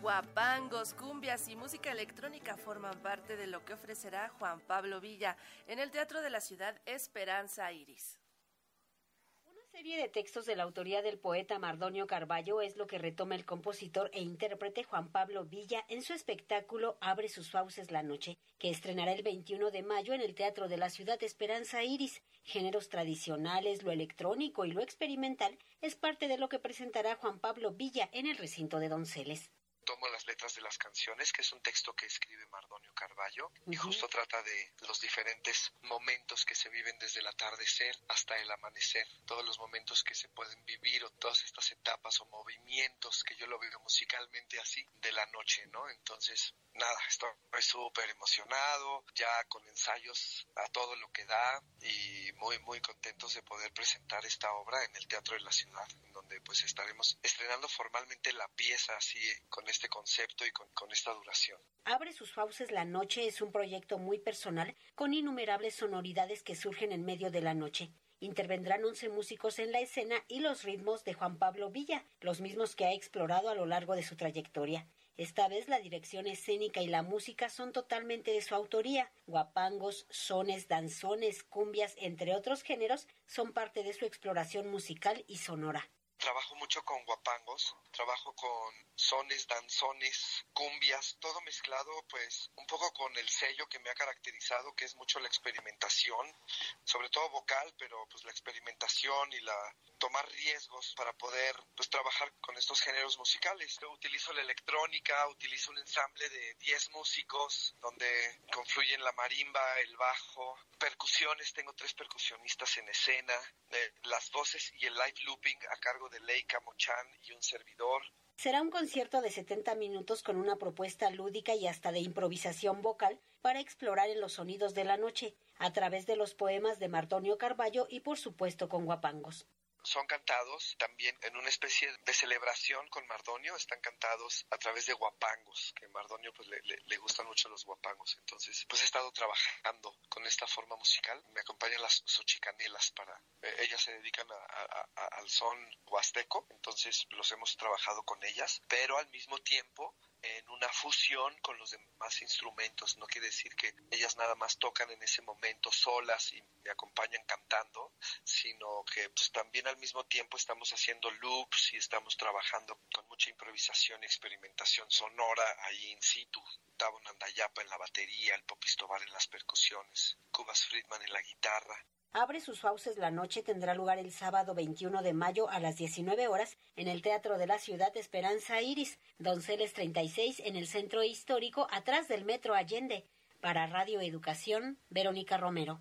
Guapangos, cumbias y música electrónica forman parte de lo que ofrecerá Juan Pablo Villa en el Teatro de la Ciudad Esperanza Iris. Una serie de textos de la autoría del poeta Mardonio Carballo es lo que retoma el compositor e intérprete Juan Pablo Villa en su espectáculo Abre sus fauces la noche, que estrenará el 21 de mayo en el Teatro de la Ciudad Esperanza Iris. Géneros tradicionales, lo electrónico y lo experimental es parte de lo que presentará Juan Pablo Villa en el recinto de Donceles tomo las letras de las canciones, que es un texto que escribe Mardonio Carballo, y justo trata de los diferentes momentos que se viven desde el atardecer hasta el amanecer, todos los momentos que se pueden vivir o todas estas etapas o movimientos que yo lo veo musicalmente así de la noche, ¿no? Entonces, nada, estoy súper emocionado, ya con ensayos a todo lo que da y muy, muy contentos de poder presentar esta obra en el Teatro de la Ciudad, en donde pues estaremos estrenando formalmente la pieza así con este concepto y con, con esta duración. Abre sus fauces la noche es un proyecto muy personal con innumerables sonoridades que surgen en medio de la noche. Intervendrán 11 músicos en la escena y los ritmos de Juan Pablo Villa, los mismos que ha explorado a lo largo de su trayectoria. Esta vez la dirección escénica y la música son totalmente de su autoría. Guapangos, sones, danzones, cumbias, entre otros géneros, son parte de su exploración musical y sonora. Trabajo mucho con guapangos, trabajo con sones, danzones, cumbias, todo mezclado pues un poco con el sello que me ha caracterizado, que es mucho la experimentación, sobre todo vocal, pero pues la experimentación y la tomar riesgos para poder pues trabajar con estos géneros musicales. Yo utilizo la electrónica, utilizo un ensamble de 10 músicos donde confluyen la marimba, el bajo, percusiones, tengo tres percusionistas en escena, eh, las voces y el live looping a cargo de Leica y un servidor. Será un concierto de 70 minutos con una propuesta lúdica y hasta de improvisación vocal para explorar en los sonidos de la noche, a través de los poemas de Martonio Carballo y por supuesto con guapangos son cantados también en una especie de celebración con Mardonio, están cantados a través de guapangos, que a Mardonio pues le, le, gustan mucho los guapangos, entonces pues he estado trabajando con esta forma musical, me acompañan las sochicanelas para, eh, ellas se dedican al son huasteco, entonces los hemos trabajado con ellas, pero al mismo tiempo en una fusión con los demás instrumentos. No quiere decir que ellas nada más tocan en ese momento solas y me acompañan cantando, sino que pues, también al mismo tiempo estamos haciendo loops y estamos trabajando con mucha improvisación y experimentación sonora ahí in situ. Tavo Nandayapa en la batería, el Popistobar en las percusiones, Cubas Friedman en la guitarra, Abre sus fauces la noche tendrá lugar el sábado 21 de mayo a las 19 horas en el Teatro de la Ciudad Esperanza Iris, Donceles 36 en el Centro Histórico atrás del Metro Allende. Para Radio Educación, Verónica Romero.